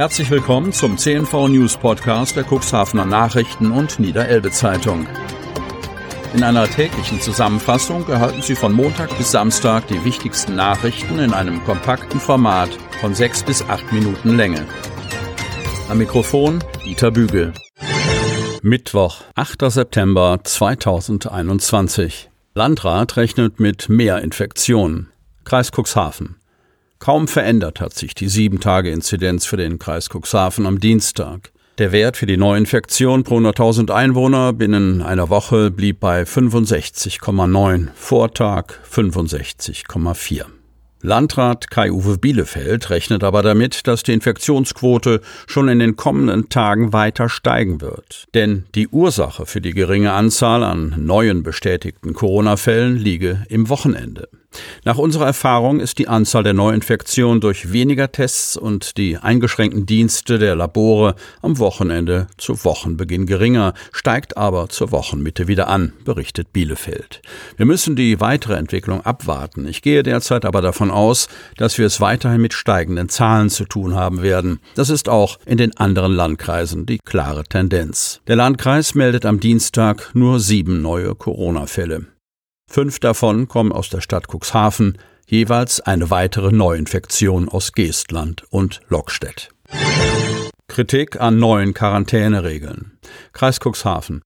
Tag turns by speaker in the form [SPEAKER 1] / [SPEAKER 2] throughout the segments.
[SPEAKER 1] Herzlich willkommen zum CNV News Podcast der Cuxhavener Nachrichten und Niederelbe Zeitung. In einer täglichen Zusammenfassung erhalten Sie von Montag bis Samstag die wichtigsten Nachrichten in einem kompakten Format von sechs bis acht Minuten Länge. Am Mikrofon Dieter Bügel. Mittwoch, 8. September 2021. Landrat rechnet mit mehr Infektionen. Kreis Cuxhaven. Kaum verändert hat sich die 7-Tage-Inzidenz für den Kreis Cuxhaven am Dienstag. Der Wert für die Neuinfektion pro 100.000 Einwohner binnen einer Woche blieb bei 65,9, Vortag 65,4. Landrat Kai-Uwe Bielefeld rechnet aber damit, dass die Infektionsquote schon in den kommenden Tagen weiter steigen wird. Denn die Ursache für die geringe Anzahl an neuen bestätigten Corona-Fällen liege im Wochenende. Nach unserer Erfahrung ist die Anzahl der Neuinfektionen durch weniger Tests und die eingeschränkten Dienste der Labore am Wochenende zu Wochenbeginn geringer, steigt aber zur Wochenmitte wieder an, berichtet Bielefeld. Wir müssen die weitere Entwicklung abwarten. Ich gehe derzeit aber davon aus, dass wir es weiterhin mit steigenden Zahlen zu tun haben werden. Das ist auch in den anderen Landkreisen die klare Tendenz. Der Landkreis meldet am Dienstag nur sieben neue Corona-Fälle. Fünf davon kommen aus der Stadt Cuxhaven, jeweils eine weitere Neuinfektion aus Geestland und Lockstedt. Kritik an neuen Quarantäneregeln. Kreis Cuxhaven.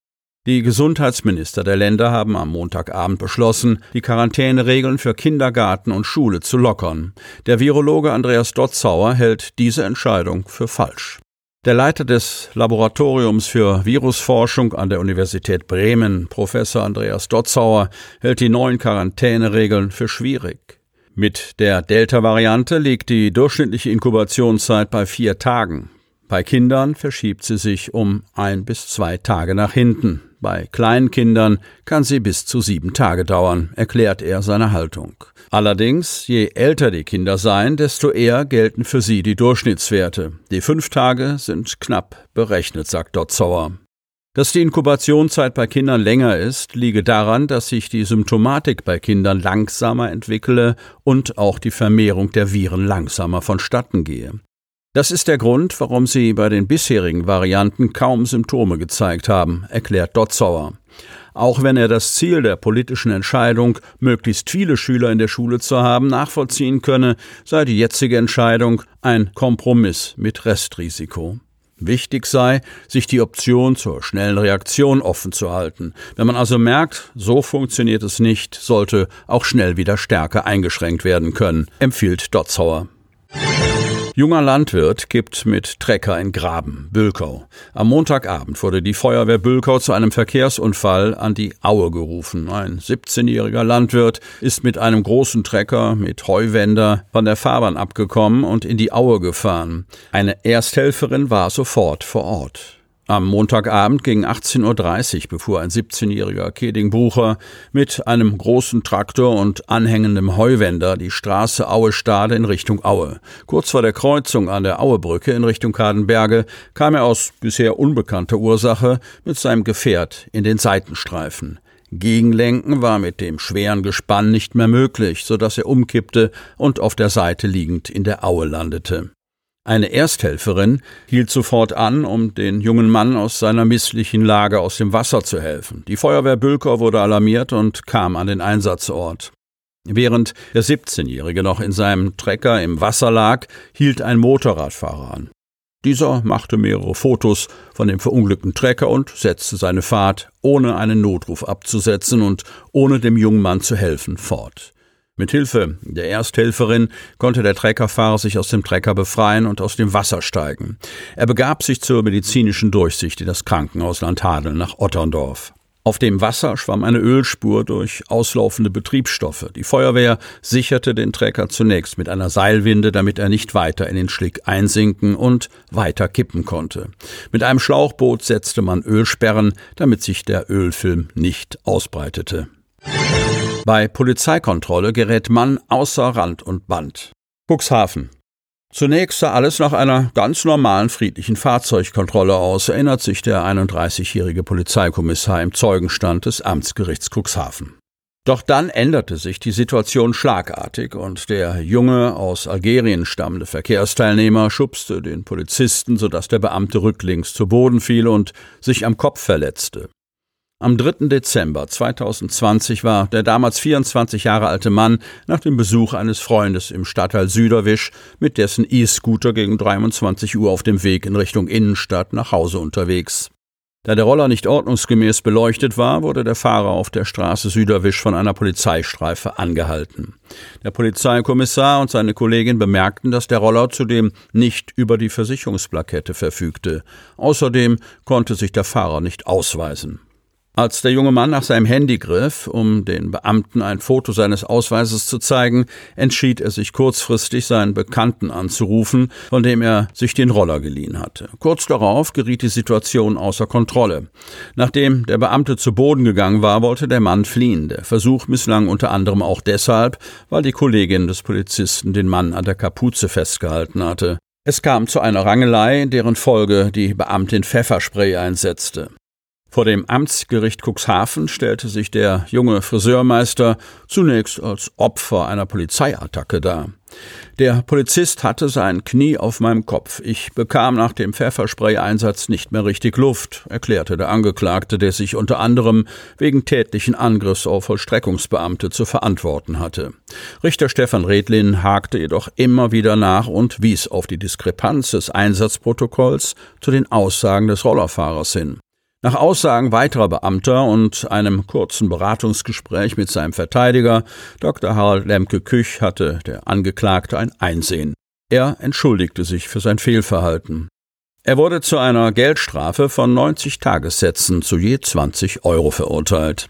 [SPEAKER 1] Die Gesundheitsminister der Länder haben am Montagabend beschlossen, die Quarantäneregeln für Kindergarten und Schule zu lockern. Der Virologe Andreas Dotzauer hält diese Entscheidung für falsch. Der Leiter des Laboratoriums für Virusforschung an der Universität Bremen, Professor Andreas Dotzauer, hält die neuen Quarantäneregeln für schwierig. Mit der Delta-Variante liegt die durchschnittliche Inkubationszeit bei vier Tagen. Bei Kindern verschiebt sie sich um ein bis zwei Tage nach hinten. Bei kleinen Kindern kann sie bis zu sieben Tage dauern, erklärt er seine Haltung. Allerdings, je älter die Kinder seien, desto eher gelten für sie die Durchschnittswerte. Die fünf Tage sind knapp berechnet, sagt Dotzauer. Dass die Inkubationszeit bei Kindern länger ist, liege daran, dass sich die Symptomatik bei Kindern langsamer entwickle und auch die Vermehrung der Viren langsamer vonstatten gehe. Das ist der Grund, warum sie bei den bisherigen Varianten kaum Symptome gezeigt haben, erklärt Dotzauer. Auch wenn er das Ziel der politischen Entscheidung, möglichst viele Schüler in der Schule zu haben, nachvollziehen könne, sei die jetzige Entscheidung ein Kompromiss mit Restrisiko. Wichtig sei, sich die Option zur schnellen Reaktion offen zu halten. Wenn man also merkt, so funktioniert es nicht, sollte auch schnell wieder stärker eingeschränkt werden können, empfiehlt Dotzauer. Junger Landwirt gibt mit Trecker in Graben, Bülkau. Am Montagabend wurde die Feuerwehr Bülkau zu einem Verkehrsunfall an die Aue gerufen. Ein 17-jähriger Landwirt ist mit einem großen Trecker mit Heuwender von der Fahrbahn abgekommen und in die Aue gefahren. Eine Ersthelferin war sofort vor Ort. Am Montagabend gegen 18.30 Uhr befuhr ein 17-jähriger Keding-Bucher mit einem großen Traktor und anhängendem Heuwender die Straße Aue-Stade in Richtung Aue. Kurz vor der Kreuzung an der Auebrücke in Richtung Kadenberge kam er aus bisher unbekannter Ursache mit seinem Gefährt in den Seitenstreifen. Gegenlenken war mit dem schweren Gespann nicht mehr möglich, so dass er umkippte und auf der Seite liegend in der Aue landete. Eine Ersthelferin hielt sofort an, um den jungen Mann aus seiner misslichen Lage aus dem Wasser zu helfen. Die Feuerwehr Bülker wurde alarmiert und kam an den Einsatzort. Während der 17-Jährige noch in seinem Trecker im Wasser lag, hielt ein Motorradfahrer an. Dieser machte mehrere Fotos von dem verunglückten Trecker und setzte seine Fahrt, ohne einen Notruf abzusetzen und ohne dem jungen Mann zu helfen, fort. Mit Hilfe der Ersthelferin konnte der Treckerfahrer sich aus dem Trecker befreien und aus dem Wasser steigen. Er begab sich zur medizinischen Durchsicht in das Krankenhaus Landhadeln nach Otterndorf. Auf dem Wasser schwamm eine Ölspur durch auslaufende Betriebsstoffe. Die Feuerwehr sicherte den Trecker zunächst mit einer Seilwinde, damit er nicht weiter in den Schlick einsinken und weiter kippen konnte. Mit einem Schlauchboot setzte man Ölsperren, damit sich der Ölfilm nicht ausbreitete. Bei Polizeikontrolle gerät Mann außer Rand und Band. Cuxhaven. Zunächst sah alles nach einer ganz normalen friedlichen Fahrzeugkontrolle aus, erinnert sich der 31-jährige Polizeikommissar im Zeugenstand des Amtsgerichts Cuxhaven. Doch dann änderte sich die Situation schlagartig und der junge, aus Algerien stammende Verkehrsteilnehmer schubste den Polizisten, sodass der Beamte rücklings zu Boden fiel und sich am Kopf verletzte. Am 3. Dezember 2020 war der damals 24 Jahre alte Mann nach dem Besuch eines Freundes im Stadtteil Süderwisch mit dessen E-Scooter gegen 23 Uhr auf dem Weg in Richtung Innenstadt nach Hause unterwegs. Da der Roller nicht ordnungsgemäß beleuchtet war, wurde der Fahrer auf der Straße Süderwisch von einer Polizeistreife angehalten. Der Polizeikommissar und seine Kollegin bemerkten, dass der Roller zudem nicht über die Versicherungsplakette verfügte. Außerdem konnte sich der Fahrer nicht ausweisen. Als der junge Mann nach seinem Handy griff, um den Beamten ein Foto seines Ausweises zu zeigen, entschied er sich kurzfristig, seinen Bekannten anzurufen, von dem er sich den Roller geliehen hatte. Kurz darauf geriet die Situation außer Kontrolle. Nachdem der Beamte zu Boden gegangen war, wollte der Mann fliehen. Der Versuch misslang unter anderem auch deshalb, weil die Kollegin des Polizisten den Mann an der Kapuze festgehalten hatte. Es kam zu einer Rangelei, deren Folge die Beamtin Pfefferspray einsetzte. Vor dem Amtsgericht Cuxhaven stellte sich der junge Friseurmeister zunächst als Opfer einer Polizeiattacke dar. Der Polizist hatte sein Knie auf meinem Kopf. Ich bekam nach dem Pfefferspray-Einsatz nicht mehr richtig Luft, erklärte der Angeklagte, der sich unter anderem wegen tätlichen Angriffs auf Vollstreckungsbeamte zu verantworten hatte. Richter Stefan Redlin hakte jedoch immer wieder nach und wies auf die Diskrepanz des Einsatzprotokolls zu den Aussagen des Rollerfahrers hin. Nach Aussagen weiterer Beamter und einem kurzen Beratungsgespräch mit seinem Verteidiger, Dr. Harald Lemke-Küch, hatte der Angeklagte ein Einsehen. Er entschuldigte sich für sein Fehlverhalten. Er wurde zu einer Geldstrafe von 90 Tagessätzen zu je 20 Euro verurteilt.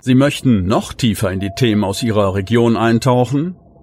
[SPEAKER 1] Sie möchten noch tiefer in die Themen aus Ihrer Region eintauchen?